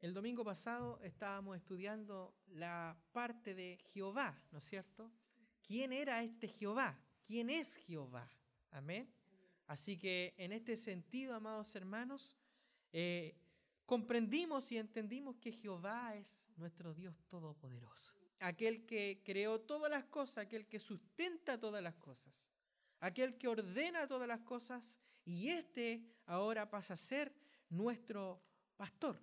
El domingo pasado estábamos estudiando la parte de Jehová, ¿no es cierto? ¿Quién era este Jehová? ¿Quién es Jehová? Amén. Así que en este sentido, amados hermanos, eh, comprendimos y entendimos que Jehová es nuestro Dios todopoderoso, aquel que creó todas las cosas, aquel que sustenta todas las cosas, aquel que ordena todas las cosas y este ahora pasa a ser nuestro pastor,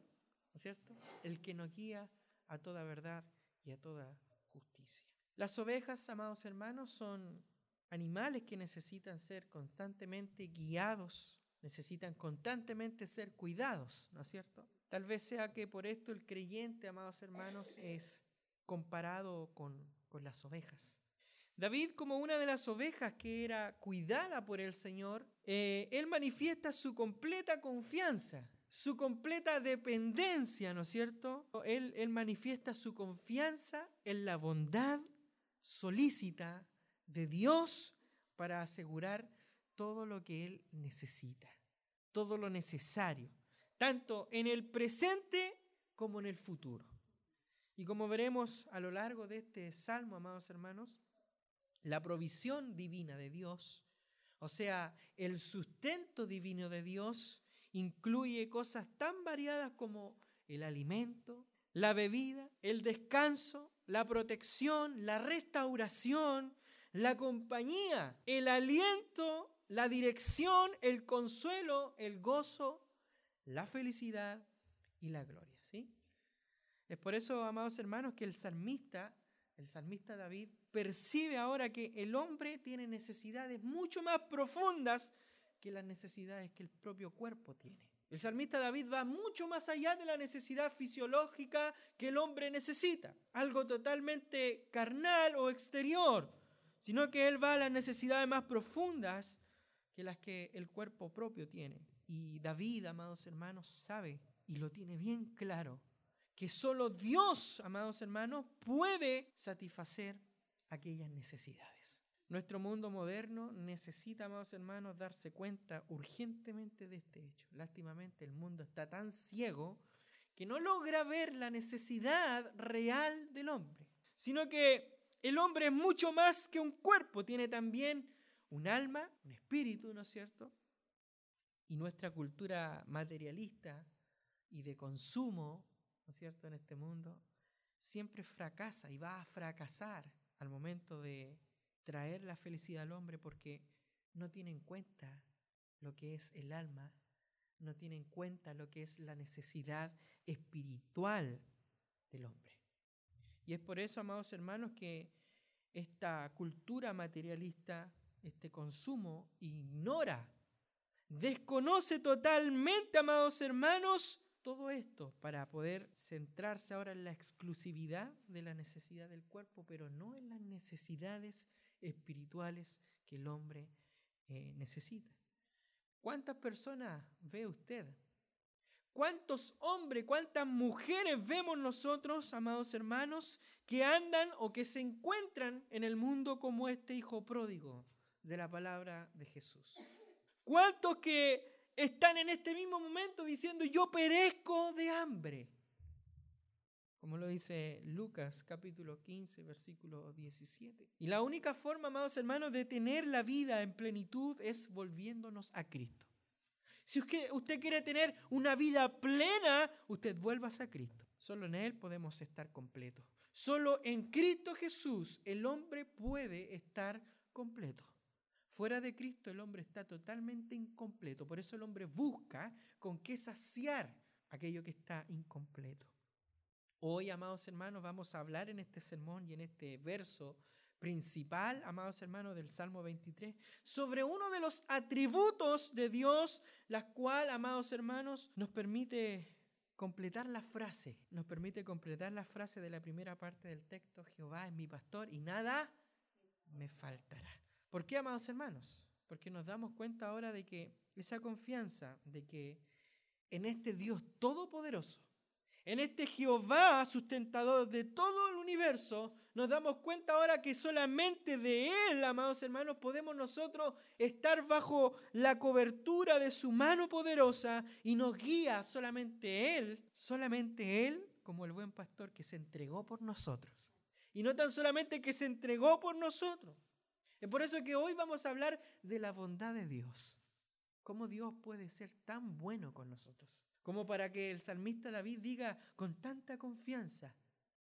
¿no es cierto? El que nos guía a toda verdad y a toda justicia. Las ovejas, amados hermanos, son animales que necesitan ser constantemente guiados, necesitan constantemente ser cuidados, ¿no es cierto? Tal vez sea que por esto el creyente, amados hermanos, es comparado con, con las ovejas. David, como una de las ovejas que era cuidada por el Señor, eh, él manifiesta su completa confianza, su completa dependencia, ¿no es cierto? Él, él manifiesta su confianza en la bondad solícita de Dios para asegurar todo lo que Él necesita, todo lo necesario, tanto en el presente como en el futuro. Y como veremos a lo largo de este salmo, amados hermanos, la provisión divina de Dios, o sea, el sustento divino de Dios, incluye cosas tan variadas como el alimento, la bebida, el descanso, la protección, la restauración, la compañía, el aliento, la dirección, el consuelo, el gozo, la felicidad y la gloria. ¿sí? Es por eso, amados hermanos, que el salmista, el salmista David, percibe ahora que el hombre tiene necesidades mucho más profundas que las necesidades que el propio cuerpo tiene. El salmista David va mucho más allá de la necesidad fisiológica que el hombre necesita, algo totalmente carnal o exterior, sino que él va a las necesidades más profundas que las que el cuerpo propio tiene. Y David, amados hermanos, sabe y lo tiene bien claro, que solo Dios, amados hermanos, puede satisfacer aquellas necesidades. Nuestro mundo moderno necesita, amados hermanos, darse cuenta urgentemente de este hecho. Lástimamente el mundo está tan ciego que no logra ver la necesidad real del hombre, sino que el hombre es mucho más que un cuerpo, tiene también un alma, un espíritu, ¿no es cierto? Y nuestra cultura materialista y de consumo, ¿no es cierto?, en este mundo, siempre fracasa y va a fracasar al momento de traer la felicidad al hombre porque no tiene en cuenta lo que es el alma, no tiene en cuenta lo que es la necesidad espiritual del hombre. Y es por eso, amados hermanos, que esta cultura materialista, este consumo, ignora, desconoce totalmente, amados hermanos, todo esto para poder centrarse ahora en la exclusividad de la necesidad del cuerpo, pero no en las necesidades espirituales que el hombre eh, necesita. ¿Cuántas personas ve usted? ¿Cuántos hombres, cuántas mujeres vemos nosotros, amados hermanos, que andan o que se encuentran en el mundo como este hijo pródigo de la palabra de Jesús? ¿Cuántos que están en este mismo momento diciendo, yo perezco de hambre? Como lo dice Lucas capítulo 15, versículo 17. Y la única forma, amados hermanos, de tener la vida en plenitud es volviéndonos a Cristo. Si usted quiere tener una vida plena, usted vuelvas a Cristo. Solo en Él podemos estar completos. Solo en Cristo Jesús el hombre puede estar completo. Fuera de Cristo el hombre está totalmente incompleto. Por eso el hombre busca con qué saciar aquello que está incompleto. Hoy, amados hermanos, vamos a hablar en este sermón y en este verso principal, amados hermanos, del Salmo 23, sobre uno de los atributos de Dios, la cual, amados hermanos, nos permite completar la frase, nos permite completar la frase de la primera parte del texto, Jehová es mi pastor y nada me faltará. ¿Por qué, amados hermanos? Porque nos damos cuenta ahora de que esa confianza de que en este Dios todopoderoso, En este Jehová, sustentador de todo el universo, nos damos cuenta ahora que solamente de Él, amados hermanos, podemos nosotros estar bajo la cobertura de su mano poderosa y nos guía solamente Él, solamente Él, como el buen pastor que se entregó por nosotros. Y no tan solamente que se entregó por nosotros. Es por eso que hoy vamos a hablar de la bondad de Dios. ¿Cómo Dios puede ser tan bueno con nosotros? Como para que el salmista David diga con tanta confianza,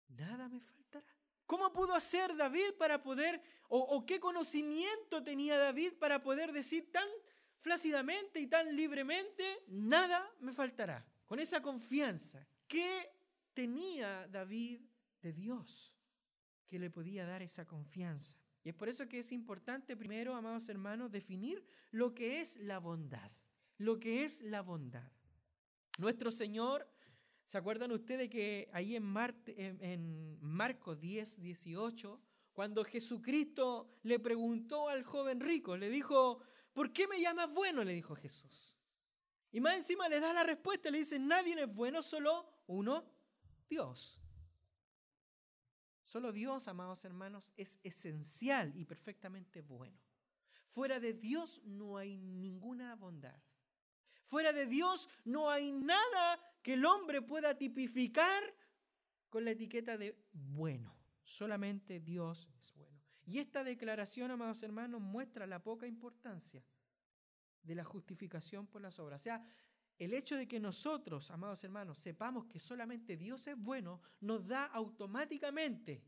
nada me faltará. ¿Cómo pudo hacer David para poder, o, qué conocimiento tenía David para poder decir tan flácidamente y tan libremente, nada me faltará? Con esa confianza, ¿qué tenía David de Dios que le podía dar esa confianza? Y es por eso que es importante primero, amados hermanos, definir lo que es la bondad. Lo que es la bondad. Nuestro Señor, ¿se acuerdan ustedes que ahí en, en Marcos 10, 18, cuando Jesucristo le preguntó al joven rico, le dijo, ¿por qué me llamas bueno? le dijo Jesús. Y más encima le da la respuesta, le dice, nadie es bueno, solo uno, Dios. Solo Dios, amados hermanos, es esencial y perfectamente bueno. Fuera de Dios no hay ninguna bondad. Fuera de Dios no hay nada que el hombre pueda tipificar con la etiqueta de bueno. Solamente Dios es bueno. Y esta declaración, amados hermanos, muestra la poca importancia de la justificación por las obras. O sea, el hecho de que nosotros, amados hermanos, sepamos que solamente Dios es bueno, nos da automáticamente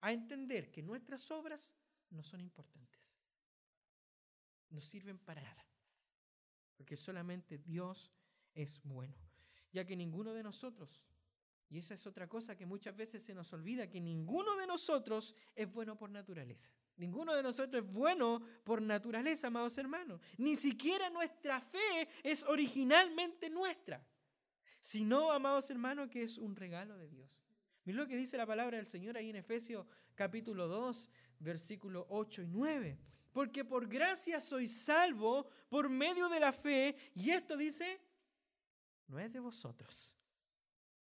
a entender que nuestras obras no son importantes. No sirven para nada. Porque solamente Dios es bueno. Ya que ninguno de nosotros, y esa es otra cosa que muchas veces se nos olvida, que ninguno de nosotros es bueno por naturaleza. Ninguno de nosotros es bueno por naturaleza, amados hermanos. Ni siquiera nuestra fe es originalmente nuestra, sino, amados hermanos, que es un regalo de Dios. Miren lo que dice la palabra del Señor ahí en Efesios capítulo 2, versículos 8 y 9. Porque por gracia soy salvo por medio de la fe. Y esto dice, no es de vosotros.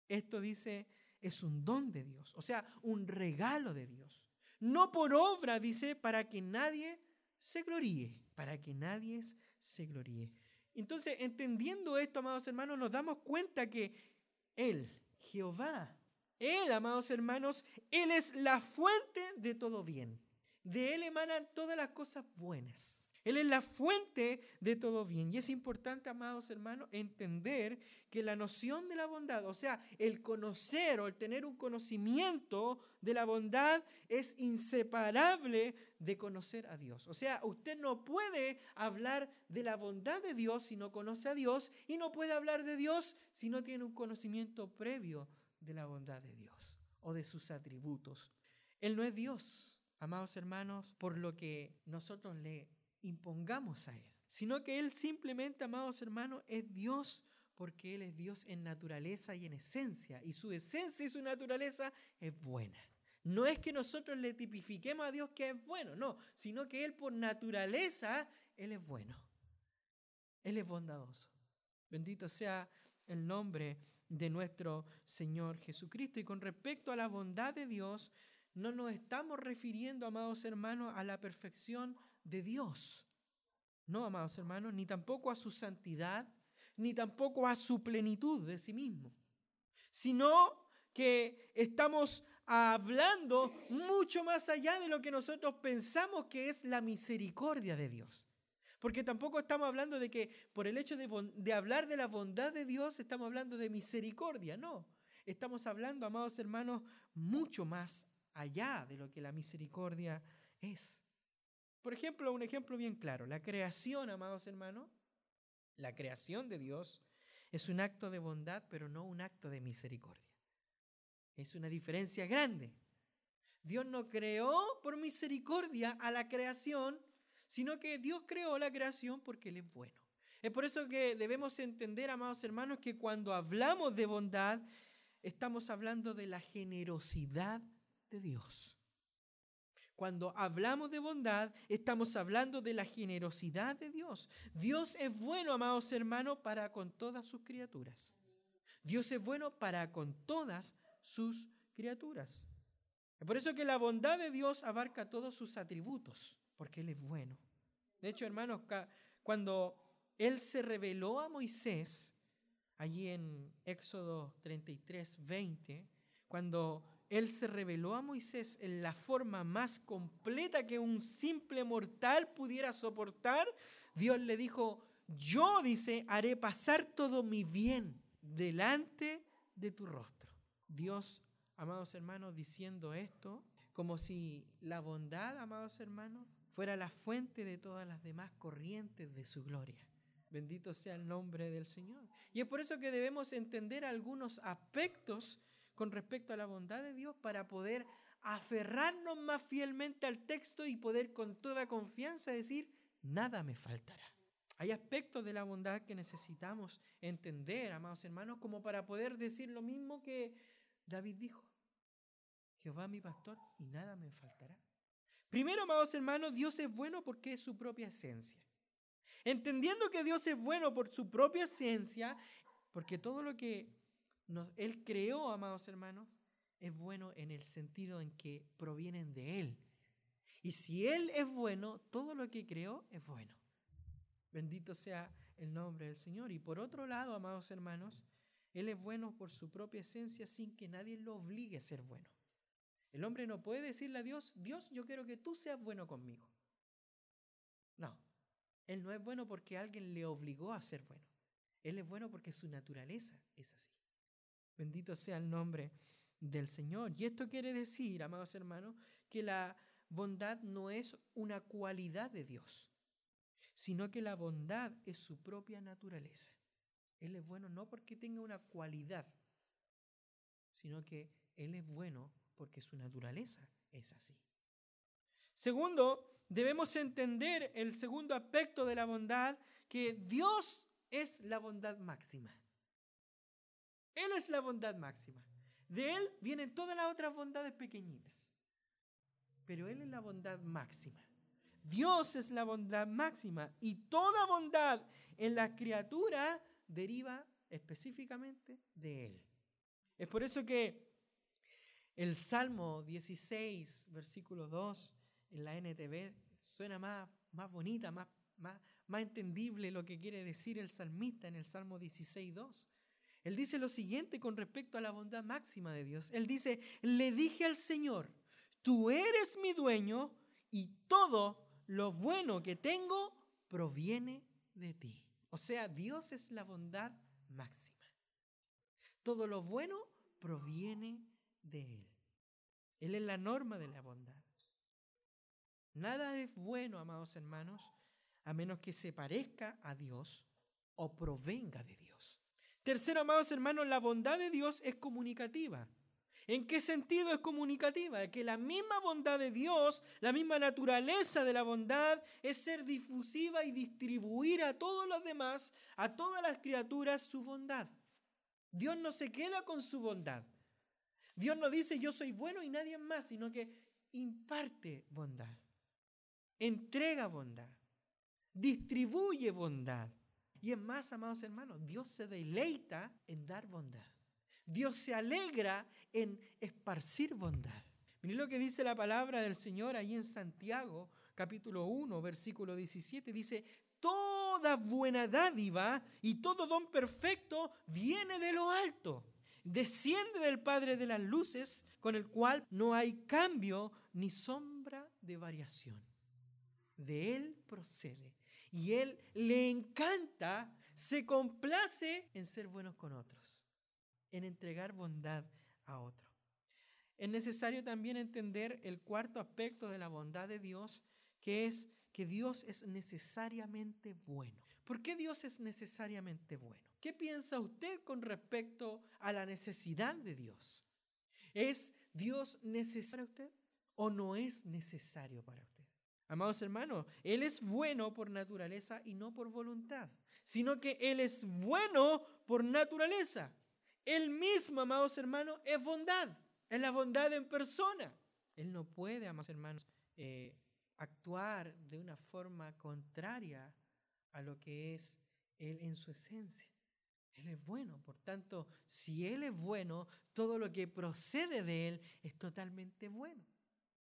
Esto dice, es un don de Dios, o sea, un regalo de Dios no por obra, dice, para que nadie se gloríe, para que nadie se gloríe. Entonces, entendiendo esto, amados hermanos, nos damos cuenta que Él, Jehová, Él, amados hermanos, Él es la fuente de todo bien. De Él emanan todas las cosas buenas. Él es la fuente de todo bien. Y es importante, amados hermanos, entender que la noción de la bondad, o sea, el conocer o el tener un conocimiento de la bondad es inseparable de conocer a Dios. O sea, usted no puede hablar de la bondad de Dios si no conoce a Dios y no puede hablar de Dios si no tiene un conocimiento previo de la bondad de Dios o de sus atributos. Él no es Dios, amados hermanos, por lo que nosotros le impongamos a Él, sino que Él simplemente, amados hermanos, es Dios porque Él es Dios en naturaleza y en esencia, y su esencia y su naturaleza es buena. No es que nosotros le tipifiquemos a Dios que es bueno, no, sino que Él por naturaleza, Él es bueno. Él es bondadoso. Bendito sea el nombre de nuestro Señor Jesucristo. Y con respecto a la bondad de Dios, no nos estamos refiriendo, amados hermanos, a la perfección de Dios. No, amados hermanos, ni tampoco a su santidad, ni tampoco a su plenitud de sí mismo, sino que estamos hablando mucho más allá de lo que nosotros pensamos que es la misericordia de Dios. Porque tampoco estamos hablando de que por el hecho de, hablar de la bondad de Dios estamos hablando de misericordia, no. Estamos hablando, amados hermanos, mucho más allá de lo que la misericordia es. Por ejemplo, un ejemplo bien claro, la creación, amados hermanos, la creación de Dios es un acto de bondad, pero no un acto de misericordia. Es una diferencia grande. Dios no creó por misericordia a la creación, sino que Dios creó la creación porque Él es bueno. Es por eso que debemos entender, amados hermanos, que cuando hablamos de bondad, estamos hablando de la generosidad Dios. Cuando hablamos de bondad, estamos hablando de la generosidad de Dios. Dios es bueno, amados hermanos, para con todas sus criaturas. Dios es bueno para con todas sus criaturas. Es por eso que la bondad de Dios abarca todos sus atributos, porque Él es bueno. De hecho, hermanos, cuando Él se reveló a Moisés, allí en Éxodo 33, 20, cuando Él se reveló a Moisés en la forma más completa que un simple mortal pudiera soportar, Dios le dijo, yo, dice, haré pasar todo mi bien delante de tu rostro. Dios, amados hermanos, diciendo esto, como si la bondad, amados hermanos, fuera la fuente de todas las demás corrientes de su gloria. Bendito sea el nombre del Señor. Y es por eso que debemos entender algunos aspectos con respecto a la bondad de Dios para poder aferrarnos más fielmente al texto y poder con toda confianza decir, nada me faltará. Hay aspectos de la bondad que necesitamos entender, amados hermanos, como para poder decir lo mismo que David dijo. Jehová mi pastor y nada me faltará. Primero, amados hermanos, Dios es bueno porque es su propia esencia. Entendiendo que Dios es bueno por su propia esencia, porque todo lo que Él creó, amados hermanos, es bueno en el sentido en que provienen de Él. Y si Él es bueno, todo lo que creó es bueno. Bendito sea el nombre del Señor. Y por otro lado, amados hermanos, Él es bueno por su propia esencia sin que nadie lo obligue a ser bueno. El hombre no puede decirle a Dios, Dios, yo quiero que tú seas bueno conmigo. No, Él no es bueno porque alguien le obligó a ser bueno. Él es bueno porque su naturaleza es así. Bendito sea el nombre del Señor. Y esto quiere decir, amados hermanos, que la bondad no es una cualidad de Dios sino que la bondad es su propia naturaleza. Él es bueno no porque tenga una cualidad, sino que Él es bueno porque su naturaleza es así. Segundo, debemos entender el segundo aspecto de la bondad, que Dios es la bondad máxima. Él es la bondad máxima. De Él vienen todas las otras bondades pequeñitas, pero Él es la bondad máxima. Dios es la bondad máxima y toda bondad en la criatura deriva específicamente de Él. Es por eso que el Salmo 16, versículo 2, en la NTV, suena más, más bonita, más, más, más entendible lo que quiere decir el salmista en el Salmo 16, 2. Él dice lo siguiente con respecto a la bondad máxima de Dios. Él dice, le dije al Señor, tú eres mi dueño y todo lo bueno que tengo proviene de ti. O sea, Dios es la bondad máxima. Todo lo bueno proviene de Él. Él es la norma de la bondad. Nada es bueno, amados hermanos, a menos que se parezca a Dios o provenga de Dios. Tercero, amados hermanos, la bondad de Dios es comunicativa. ¿En qué sentido es comunicativa? Que la misma bondad de Dios, la misma naturaleza de la bondad es ser difusiva y distribuir a todos los demás, a todas las criaturas, su bondad. Dios no se queda con su bondad. Dios no dice yo soy bueno y nadie más, sino que imparte bondad, entrega bondad, distribuye bondad. Y es más, amados hermanos, Dios se deleita en dar bondad. Dios se alegra en esparcir bondad. Miren lo que dice la palabra del Señor ahí en Santiago, capítulo 1, versículo 17. Dice, toda buena dádiva y todo don perfecto viene de lo alto. Desciende del Padre de las Luces, con el cual no hay cambio ni sombra de variación. De Él procede. Y Él le encanta, se complace en ser buenos con otros en entregar bondad a otro. Es necesario también entender el cuarto aspecto de la bondad de Dios, que es que Dios es necesariamente bueno. ¿Por qué Dios es necesariamente bueno? ¿Qué piensa usted con respecto a la necesidad de Dios? ¿Es Dios necesario para usted o no es necesario para usted? Amados hermanos, Él es bueno por naturaleza y no por voluntad, sino que Él es bueno por naturaleza. Él mismo, amados hermanos, es bondad. Es la bondad en persona. Él no puede, amados hermanos, eh, actuar de una forma contraria a lo que es Él en su esencia. Él es bueno. Por tanto, si Él es bueno, todo lo que procede de Él es totalmente bueno.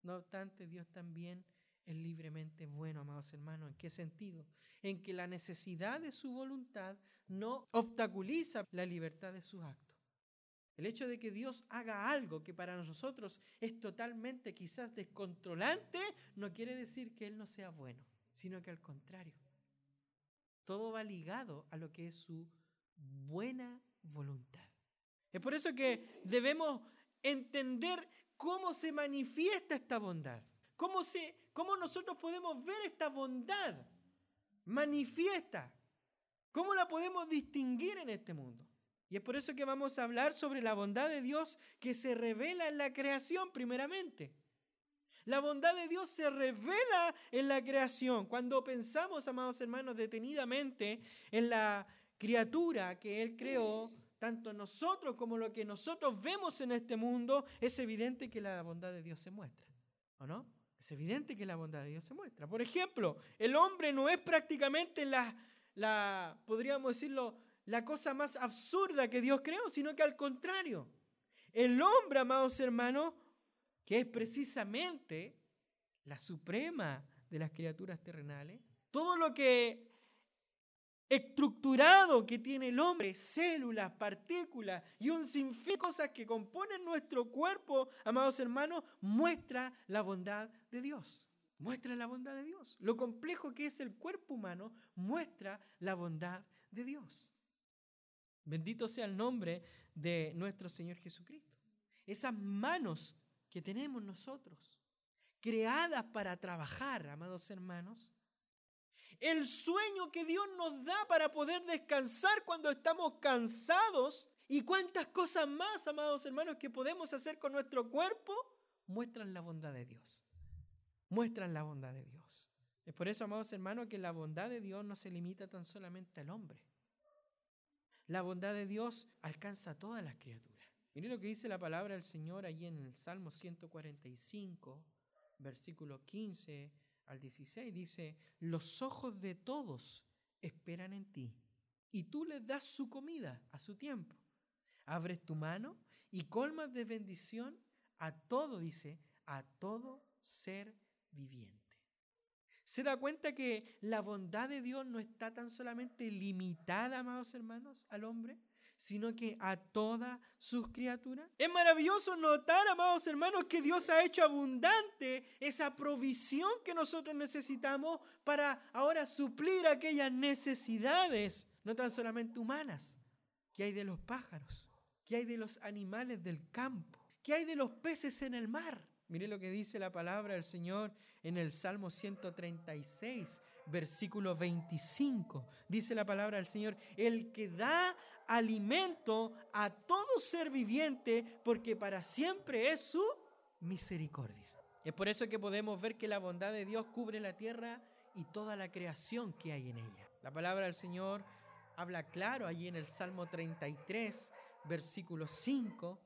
No obstante, Dios también es libremente bueno, amados hermanos. ¿En qué sentido? En que la necesidad de su voluntad no obstaculiza la libertad de sus actos. El hecho de que Dios haga algo que para nosotros es totalmente quizás descontrolante, no quiere decir que Él no sea bueno, sino que al contrario. Todo va ligado a lo que es su buena voluntad. Es por eso que debemos entender cómo se manifiesta esta bondad, cómo, se, cómo nosotros podemos ver esta bondad manifiesta, cómo la podemos distinguir en este mundo. Y es por eso que vamos a hablar sobre la bondad de Dios que se revela en la creación primeramente. La bondad de Dios se revela en la creación. Cuando pensamos, amados hermanos, detenidamente en la criatura que Él creó, tanto nosotros como lo que nosotros vemos en este mundo, es evidente que la bondad de Dios se muestra. ¿O no? Es evidente que la bondad de Dios se muestra. Por ejemplo, el hombre no es prácticamente la, la podríamos decirlo, la cosa más absurda que Dios creó, sino que al contrario, el hombre, amados hermanos, que es precisamente la suprema de las criaturas terrenales, todo lo que estructurado que tiene el hombre, células, partículas y un sinfín de cosas que componen nuestro cuerpo, amados hermanos, muestra la bondad de Dios. Muestra la bondad de Dios. Lo complejo que es el cuerpo humano muestra la bondad de Dios. Bendito sea el nombre de nuestro Señor Jesucristo. Esas manos que tenemos nosotros, creadas para trabajar, amados hermanos, el sueño que Dios nos da para poder descansar cuando estamos cansados y cuántas cosas más, amados hermanos, que podemos hacer con nuestro cuerpo, muestran la bondad de Dios. Muestran la bondad de Dios. Es por eso, amados hermanos, que la bondad de Dios no se limita tan solamente al hombre. La bondad de Dios alcanza a todas las criaturas. Miren lo que dice la palabra del Señor allí en el Salmo 145, versículo 15 al 16. Dice, los ojos de todos esperan en ti y tú les das su comida a su tiempo. Abres tu mano y colmas de bendición a todo, dice, a todo ser viviente. ¿Se da cuenta que la bondad de Dios no está tan solamente limitada, amados hermanos, al hombre, sino que a todas sus criaturas? Es maravilloso notar, amados hermanos, que Dios ha hecho abundante esa provisión que nosotros necesitamos para ahora suplir aquellas necesidades, no tan solamente humanas, que hay de los pájaros, que hay de los animales del campo, que hay de los peces en el mar. Mire lo que dice la palabra del Señor en el Salmo 136, versículo 25. Dice la palabra del Señor, el que da alimento a todo ser viviente, porque para siempre es su misericordia. Es por eso que podemos ver que la bondad de Dios cubre la tierra y toda la creación que hay en ella. La palabra del Señor habla claro allí en el Salmo 33, versículo 5,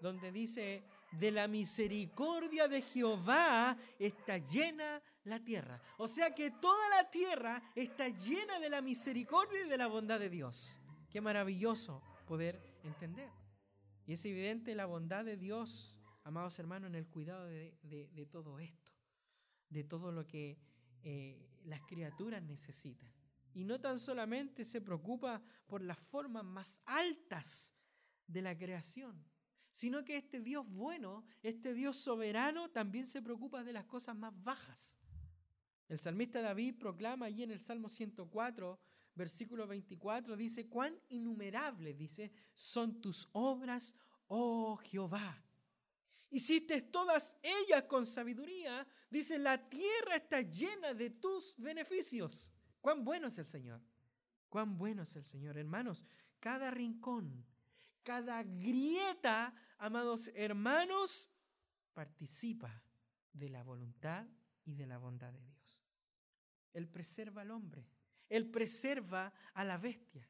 donde dice, de la misericordia de Jehová está llena la tierra. O sea que toda la tierra está llena de la misericordia y de la bondad de Dios. Qué maravilloso poder entender. Y es evidente la bondad de Dios, amados hermanos, en el cuidado de, todo esto, de todo lo que eh, las criaturas necesitan. Y no tan solamente se preocupa por las formas más altas de la creación, sino que este Dios bueno, este Dios soberano, también se preocupa de las cosas más bajas. El salmista David proclama allí en el Salmo 104, versículo 24, dice, cuán innumerables, dice, son tus obras, oh Jehová. Hiciste todas ellas con sabiduría, dice, la tierra está llena de tus beneficios. Cuán bueno es el Señor, cuán bueno es el Señor, hermanos. Cada rincón, cada grieta amados hermanos, participa de la voluntad y de la bondad de Dios. Él preserva al hombre, Él preserva a la bestia,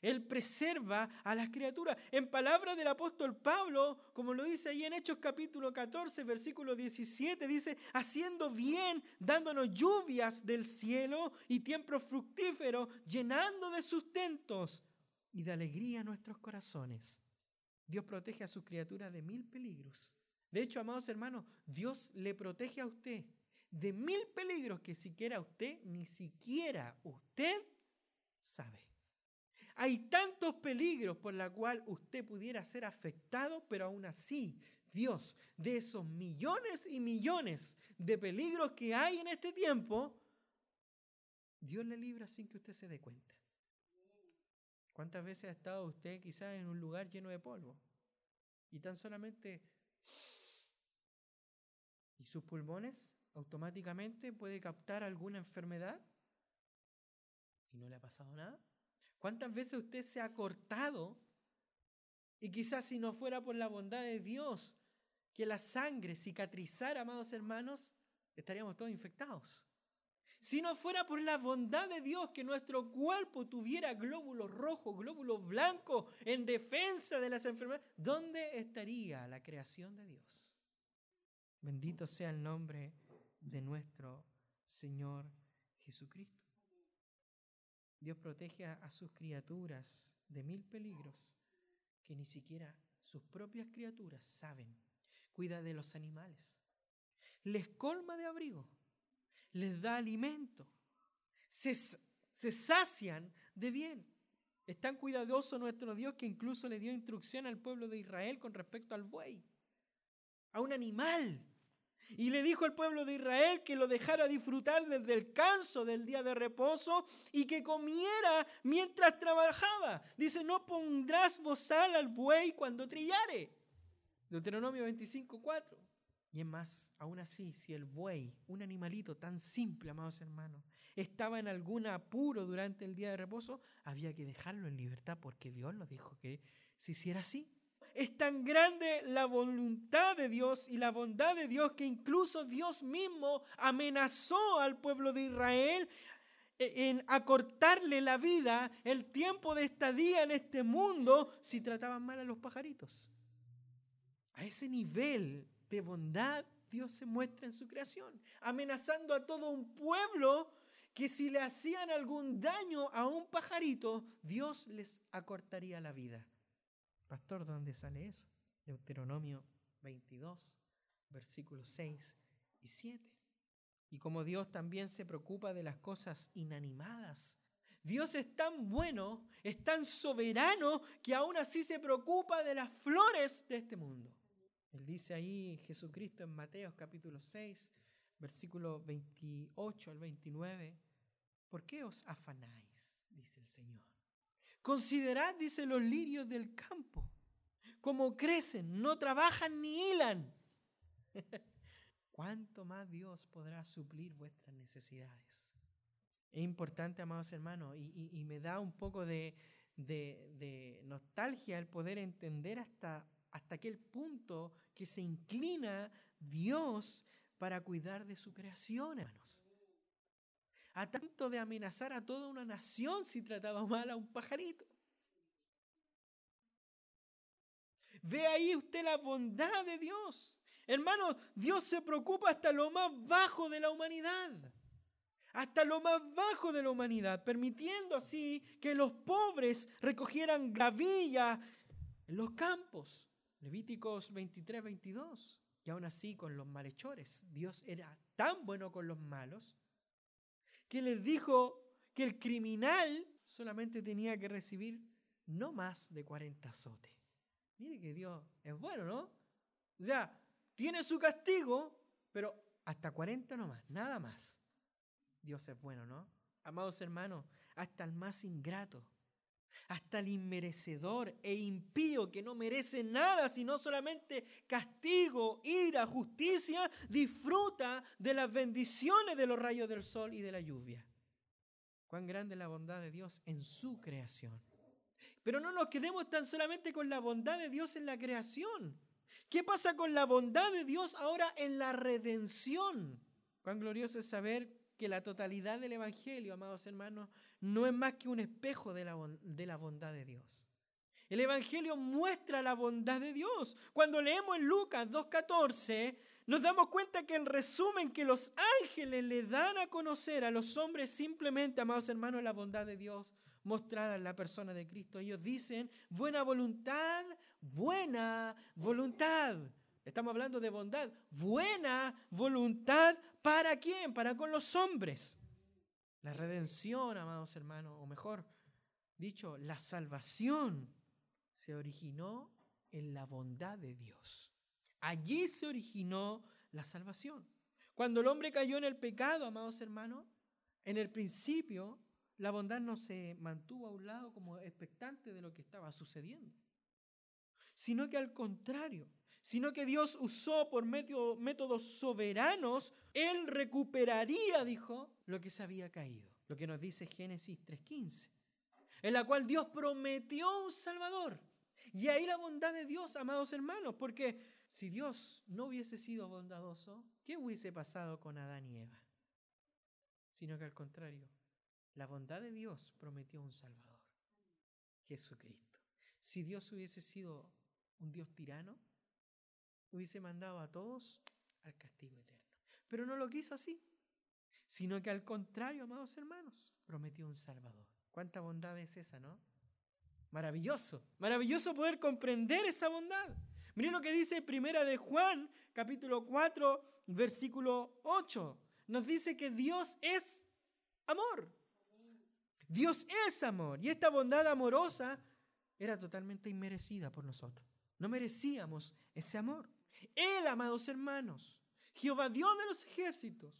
Él preserva a las criaturas. En palabras del apóstol Pablo, como lo dice ahí en Hechos capítulo 14, versículo 17, dice, haciendo bien, dándonos lluvias del cielo y tiempo fructífero, llenando de sustentos y de alegría nuestros corazones. Dios protege a sus criaturas de mil peligros. De hecho, amados hermanos, Dios le protege a usted de mil peligros que siquiera usted, ni siquiera usted sabe. Hay tantos peligros por los cuales usted pudiera ser afectado, pero aún así Dios, de esos millones y millones de peligros que hay en este tiempo, Dios le libra sin que usted se dé cuenta. ¿Cuántas veces ha estado usted quizás en un lugar lleno de polvo? Y tan solamente... ¿Y sus pulmones automáticamente puede captar alguna enfermedad? ¿Y no le ha pasado nada? ¿Cuántas veces usted se ha cortado? Y quizás si no fuera por la bondad de Dios, que la sangre cicatrizara, amados hermanos, estaríamos todos infectados. Si no fuera por la bondad de Dios que nuestro cuerpo tuviera glóbulos rojos, glóbulos blancos en defensa de las enfermedades, ¿dónde estaría la creación de Dios? Bendito sea el nombre de nuestro Señor Jesucristo. Dios protege a sus criaturas de mil peligros que ni siquiera sus propias criaturas saben cuida de los animales, les colma de abrigo, les da alimento, se, se sacian de bien. Es tan cuidadoso nuestro Dios que incluso le dio instrucción al pueblo de Israel con respecto al buey, a un animal. Y le dijo al pueblo de Israel que lo dejara disfrutar desde el canso del día de reposo y que comiera mientras trabajaba. Dice, no pondrás bozal al buey cuando trillare. Deuteronomio 25, 4. Y es más, aún así, si el buey, un animalito tan simple, amados hermanos, estaba en algún apuro durante el día de reposo, había que dejarlo en libertad porque Dios lo dijo que se hiciera así. Es tan grande la voluntad de Dios y la bondad de Dios que incluso Dios mismo amenazó al pueblo de Israel en acortarle la vida, el tiempo de estadía en este mundo, si trataban mal a los pajaritos. A ese nivel de bondad Dios se muestra en su creación, amenazando a todo un pueblo que si le hacían algún daño a un pajarito, Dios les acortaría la vida. Pastor, ¿dónde sale eso? Deuteronomio 22, versículos 6 y 7. Y como Dios también se preocupa de las cosas inanimadas, Dios es tan bueno, es tan soberano, que aún así se preocupa de las flores de este mundo. Él dice ahí Jesucristo en Mateo capítulo 6, versículo 28 al 29, ¿por qué os afanáis? dice el Señor. Considerad, dice los lirios del campo, cómo crecen, no trabajan ni hilan. ¿Cuánto más Dios podrá suplir vuestras necesidades? Es importante, amados hermanos, y, me da un poco de, de nostalgia el poder entender hasta hasta aquel punto que se inclina Dios para cuidar de su creación, hermanos. A tanto de amenazar a toda una nación si trataba mal a un pajarito. Ve ahí usted la bondad de Dios. Hermano, Dios se preocupa hasta lo más bajo de la humanidad. Hasta lo más bajo de la humanidad, permitiendo así que los pobres recogieran gavilla en los campos. Levíticos 23, 22. Y aún así con los malhechores, Dios era tan bueno con los malos que les dijo que el criminal solamente tenía que recibir no más de 40 azotes. Mire que Dios es bueno, ¿no? O sea, tiene su castigo, pero hasta 40 no más, nada más. Dios es bueno, ¿no? Amados hermanos, hasta el más ingrato hasta el inmerecedor e impío que no merece nada sino solamente castigo, ira, justicia, disfruta de las bendiciones de los rayos del sol y de la lluvia. Cuán grande es la bondad de Dios en su creación. Pero no nos quedemos tan solamente con la bondad de Dios en la creación. ¿Qué pasa con la bondad de Dios ahora en la redención? Cuán glorioso es saber que la totalidad del Evangelio, amados hermanos, no es más que un espejo de la, de la bondad de Dios. El Evangelio muestra la bondad de Dios. Cuando leemos en Lucas 2.14, nos damos cuenta que el resumen que los ángeles le dan a conocer a los hombres simplemente, amados hermanos, la bondad de Dios, mostrada en la persona de Cristo. Ellos dicen, buena voluntad, buena voluntad. Estamos hablando de bondad. Buena voluntad para quién? Para con los hombres. La redención, amados hermanos, o mejor dicho, la salvación se originó en la bondad de Dios. Allí se originó la salvación. Cuando el hombre cayó en el pecado, amados hermanos, en el principio la bondad no se mantuvo a un lado como expectante de lo que estaba sucediendo, sino que al contrario, sino que Dios usó por medio, métodos soberanos, Él recuperaría, dijo, lo que se había caído. Lo que nos dice Génesis 3.15, en la cual Dios prometió un Salvador. Y ahí la bondad de Dios, amados hermanos, porque si Dios no hubiese sido bondadoso, ¿qué hubiese pasado con Adán y Eva? Sino que al contrario, la bondad de Dios prometió un Salvador, Jesucristo. Si Dios hubiese sido un Dios tirano, hubiese mandado a todos al castigo eterno. Pero no lo quiso así, sino que al contrario, amados hermanos, prometió un Salvador. ¿Cuánta bondad es esa, no? Maravilloso, maravilloso poder comprender esa bondad. Miren lo que dice Primera de Juan, capítulo 4, versículo 8. Nos dice que Dios es amor. Dios es amor. Y esta bondad amorosa era totalmente inmerecida por nosotros. No merecíamos ese amor. Él, amados hermanos, Jehová Dios de los ejércitos,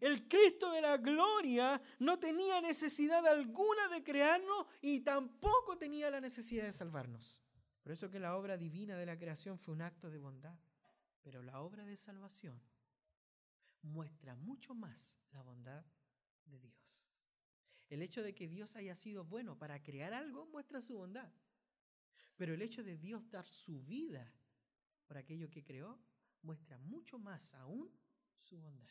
el Cristo de la gloria no tenía necesidad alguna de crearnos y tampoco tenía la necesidad de salvarnos. Por eso que la obra divina de la creación fue un acto de bondad. Pero la obra de salvación muestra mucho más la bondad de Dios. El hecho de que Dios haya sido bueno para crear algo muestra su bondad. Pero el hecho de Dios dar su vida por aquello que creó muestra mucho más aún su bondad.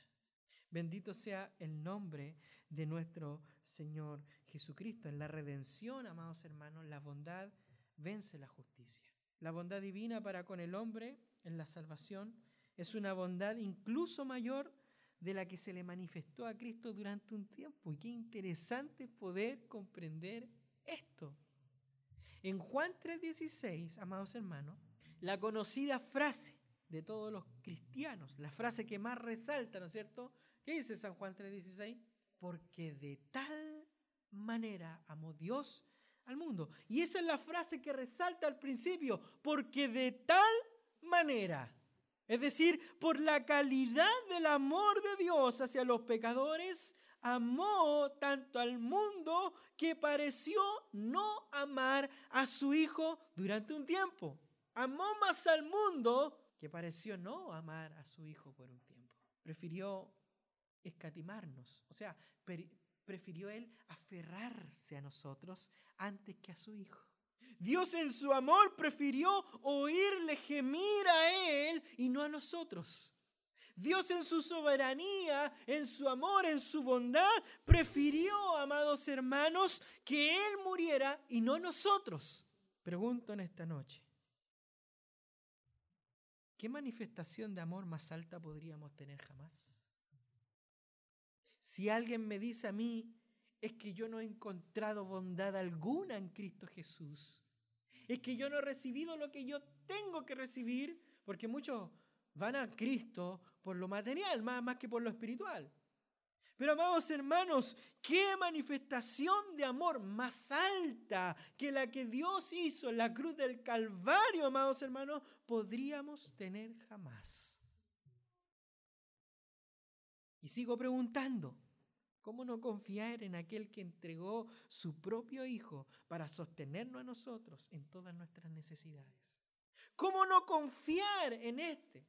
Bendito sea el nombre de nuestro Señor Jesucristo. En la redención, amados hermanos, la bondad vence la justicia. La bondad divina para con el hombre en la salvación es una bondad incluso mayor de la que se le manifestó a Cristo durante un tiempo. Y qué interesante poder comprender esto. En Juan 3:16, amados hermanos, la conocida frase de todos los cristianos, la frase que más resalta, ¿no es cierto? ¿Qué dice San Juan 3:16? Porque de tal manera amó Dios al mundo. Y esa es la frase que resalta al principio, porque de tal manera. Es decir, por la calidad del amor de Dios hacia los pecadores, amó tanto al mundo que pareció no amar a su Hijo durante un tiempo. Amó más al mundo que pareció no amar a su Hijo por un tiempo. Prefirió escatimarnos, o sea, prefirió Él aferrarse a nosotros antes que a su Hijo. Dios en su amor prefirió oírle gemir a Él y no a nosotros. Dios en su soberanía, en su amor, en su bondad, prefirió, amados hermanos, que Él muriera y no nosotros. Pregunto en esta noche, ¿qué manifestación de amor más alta podríamos tener jamás? Si alguien me dice a mí, es que yo no he encontrado bondad alguna en Cristo Jesús, es que yo no he recibido lo que yo tengo que recibir, porque muchos van a Cristo por lo material más, más que por lo espiritual. Pero amados hermanos, ¿qué manifestación de amor más alta que la que Dios hizo en la cruz del Calvario, amados hermanos, podríamos tener jamás? Y sigo preguntando, ¿cómo no confiar en aquel que entregó su propio Hijo para sostenernos a nosotros en todas nuestras necesidades? ¿Cómo no confiar en este?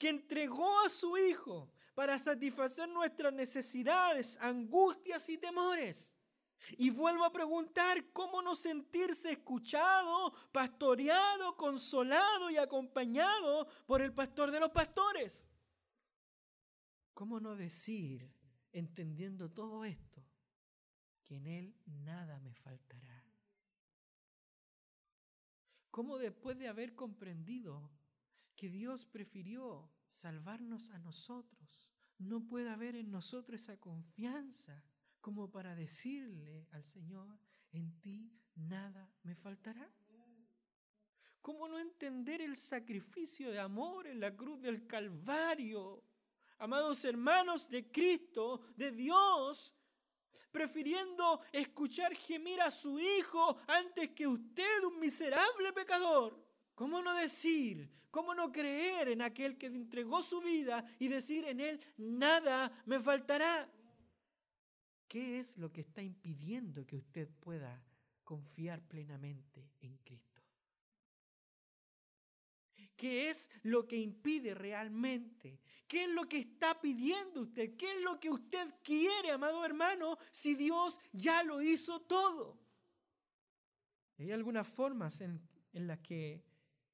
que entregó a su Hijo para satisfacer nuestras necesidades, angustias y temores. Y vuelvo a preguntar, ¿cómo no sentirse escuchado, pastoreado, consolado y acompañado por el pastor de los pastores? ¿Cómo no decir, entendiendo todo esto, que en Él nada me faltará? ¿Cómo después de haber comprendido que Dios prefirió salvarnos a nosotros. No puede haber en nosotros esa confianza como para decirle al Señor, en ti nada me faltará. ¿Cómo no entender el sacrificio de amor en la cruz del Calvario? Amados hermanos de Cristo, de Dios, prefiriendo escuchar gemir a su Hijo antes que usted, un miserable pecador. ¿Cómo no decir, cómo no creer en aquel que entregó su vida y decir en él, nada me faltará? ¿Qué es lo que está impidiendo que usted pueda confiar plenamente en Cristo? ¿Qué es lo que impide realmente? ¿Qué es lo que está pidiendo usted? ¿Qué es lo que usted quiere, amado hermano, si Dios ya lo hizo todo? Hay algunas formas en, en las que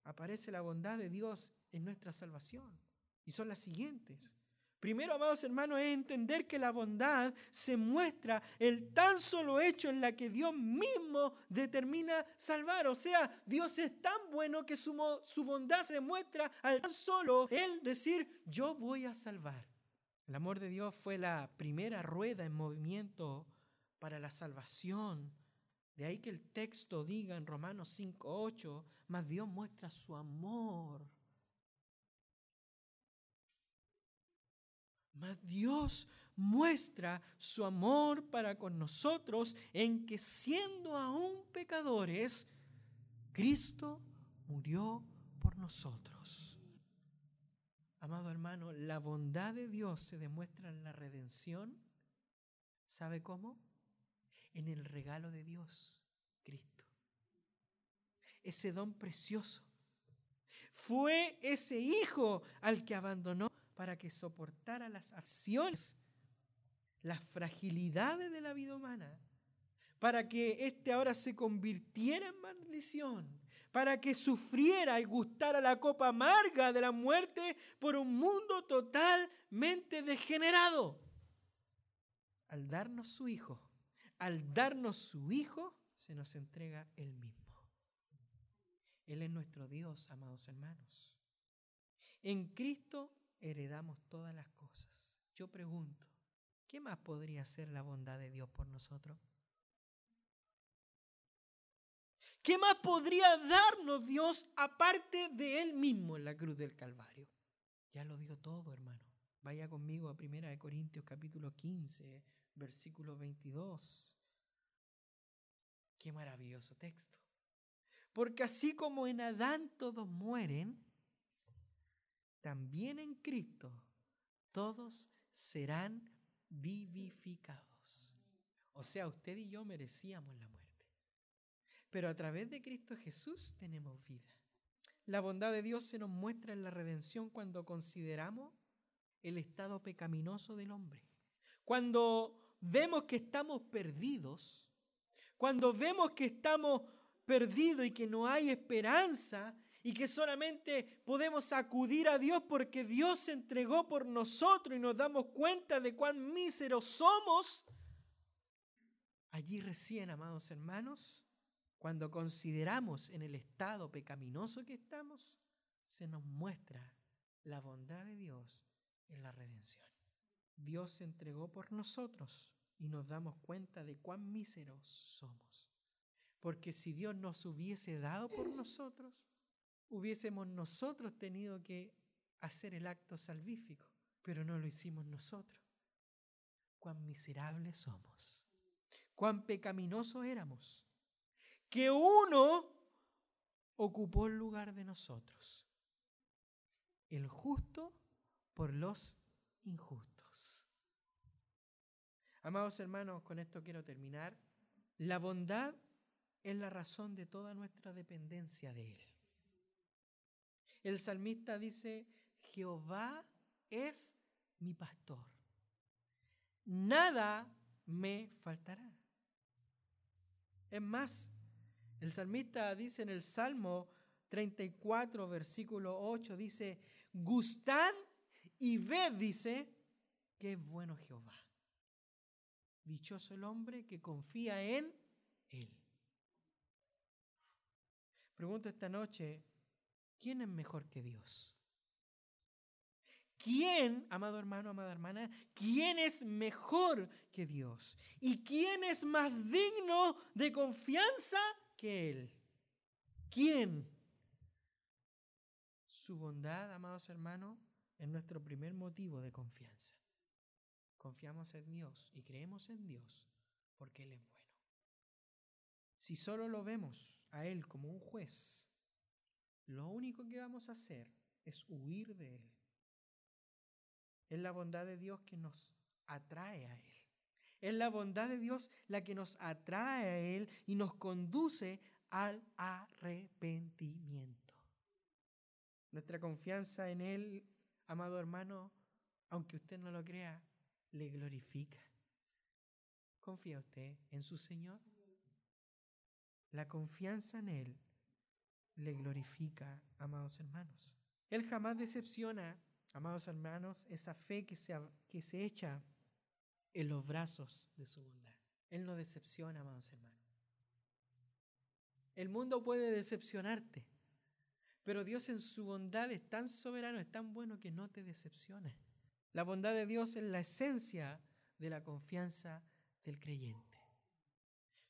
aparece la bondad de Dios en nuestra salvación. Y son las siguientes. Primero, amados hermanos, es entender que la bondad se muestra el tan solo hecho en la que Dios mismo determina salvar. O sea, Dios es tan bueno que su, su bondad se muestra al tan solo el decir, yo voy a salvar. El amor de Dios fue la primera rueda en movimiento para la salvación. De ahí que el texto diga en Romanos 5.8, mas Dios muestra su amor Mas Dios muestra su amor para con nosotros en que siendo aún pecadores, Cristo murió por nosotros. Amado hermano, la bondad de Dios se demuestra en la redención. ¿Sabe cómo? En el regalo de Dios, Cristo. Ese don precioso. Fue ese hijo al que abandonó para que soportara las acciones, las fragilidades de la vida humana, para que éste ahora se convirtiera en maldición, para que sufriera y gustara la copa amarga de la muerte por un mundo totalmente degenerado. Al darnos su Hijo, al darnos su Hijo, se nos entrega Él mismo. Él es nuestro Dios, amados hermanos. En Cristo heredamos todas las cosas. Yo pregunto, ¿qué más podría ser la bondad de Dios por nosotros? ¿Qué más podría darnos Dios aparte de Él mismo en la cruz del Calvario? Ya lo dio todo, hermano. Vaya conmigo a 1 Corintios capítulo 15, versículo 22. Qué maravilloso texto. Porque así como en Adán todos mueren, también en Cristo todos serán vivificados. O sea, usted y yo merecíamos la muerte. Pero a través de Cristo Jesús tenemos vida. La bondad de Dios se nos muestra en la redención cuando consideramos el estado pecaminoso del hombre. Cuando vemos que estamos perdidos, cuando vemos que estamos perdidos y que no hay esperanza y que solamente podemos acudir a Dios porque Dios se entregó por nosotros y nos damos cuenta de cuán míseros somos, allí recién, amados hermanos, cuando consideramos en el estado pecaminoso que estamos, se nos muestra la bondad de Dios en la redención. Dios se entregó por nosotros y nos damos cuenta de cuán míseros somos. Porque si Dios nos hubiese dado por nosotros, hubiésemos nosotros tenido que hacer el acto salvífico, pero no lo hicimos nosotros. Cuán miserables somos, cuán pecaminosos éramos, que uno ocupó el lugar de nosotros, el justo por los injustos. Amados hermanos, con esto quiero terminar. La bondad es la razón de toda nuestra dependencia de Él. El salmista dice, Jehová es mi pastor. Nada me faltará. Es más, el salmista dice en el Salmo 34, versículo 8, dice, gustad y ved, dice, que es bueno Jehová. Dichoso el hombre que confía en Él. Pregunto esta noche, ¿quién es mejor que Dios? ¿Quién, amado hermano, amada hermana, quién es mejor que Dios? ¿Y quién es más digno de confianza que Él? ¿Quién? Su bondad, amados hermanos, es nuestro primer motivo de confianza. Confiamos en Dios y creemos en Dios porque Él es bueno. Si solo lo vemos a Él como un juez, lo único que vamos a hacer es huir de Él. Es la bondad de Dios que nos atrae a Él. Es la bondad de Dios la que nos atrae a Él y nos conduce al arrepentimiento. Nuestra confianza en Él, amado hermano, aunque usted no lo crea, le glorifica. ¿Confía usted en su Señor? La confianza en Él le glorifica, amados hermanos. Él jamás decepciona, amados hermanos, esa fe que se, que se echa en los brazos de su bondad. Él no decepciona, amados hermanos. El mundo puede decepcionarte, pero Dios en su bondad es tan soberano, es tan bueno que no te decepciona. La bondad de Dios es la esencia de la confianza del creyente.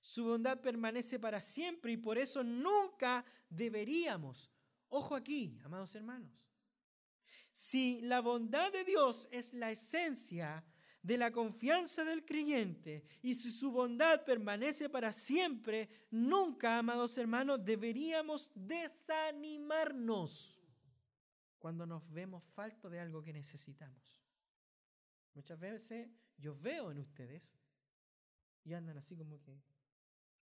Su bondad permanece para siempre y por eso nunca deberíamos, ojo aquí, amados hermanos, si la bondad de Dios es la esencia de la confianza del creyente y si su bondad permanece para siempre, nunca, amados hermanos, deberíamos desanimarnos cuando nos vemos falto de algo que necesitamos. Muchas veces yo veo en ustedes y andan así como que,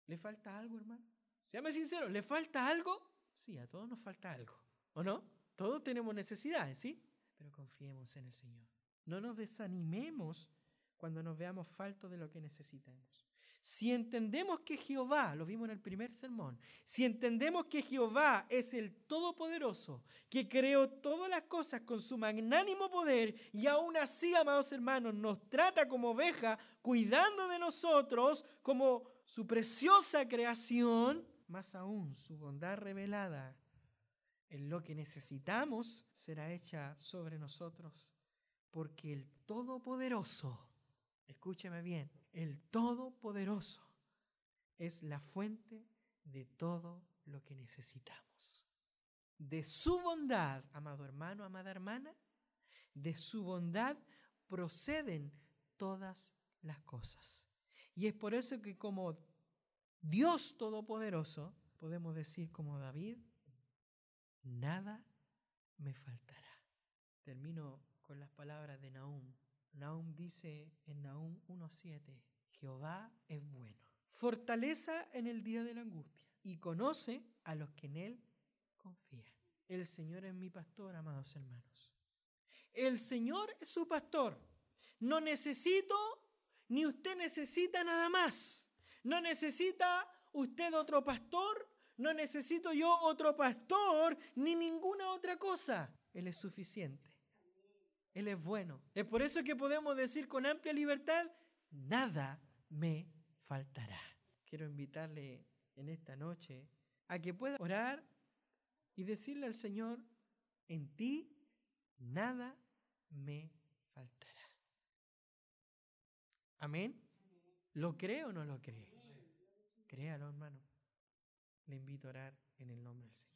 ¿le falta algo, hermano? Seame sincero, ¿le falta algo? Sí, a todos nos falta algo, ¿o no? Todos tenemos necesidades, ¿sí? Pero confiemos en el Señor. No nos desanimemos cuando nos veamos faltos de lo que necesitamos. Si entendemos que Jehová, lo vimos en el primer sermón, si entendemos que Jehová es el Todopoderoso, que creó todas las cosas con su magnánimo poder y aún así, amados hermanos, nos trata como oveja, cuidando de nosotros como su preciosa creación, más aún su bondad revelada en lo que necesitamos será hecha sobre nosotros, porque el Todopoderoso, escúcheme bien, el Todopoderoso es la fuente de todo lo que necesitamos. De su bondad, amado hermano, amada hermana, de su bondad proceden todas las cosas. Y es por eso que como Dios Todopoderoso, podemos decir como David, nada me faltará. Termino con las palabras de Nahum. Nahum dice en Nahum 1.7, Jehová es bueno, fortaleza en el día de la angustia y conoce a los que en él confían. El Señor es mi pastor, amados hermanos. El Señor es su pastor. No necesito, ni usted necesita nada más. No necesita usted otro pastor, no necesito yo otro pastor, ni ninguna otra cosa. Él es suficiente. Él es bueno. Es por eso que podemos decir con amplia libertad, nada me faltará. Quiero invitarle en esta noche a que pueda orar y decirle al Señor, en ti nada me faltará. Amén. ¿Lo cree o no lo cree? Créalo, hermano. Le invito a orar en el nombre del Señor.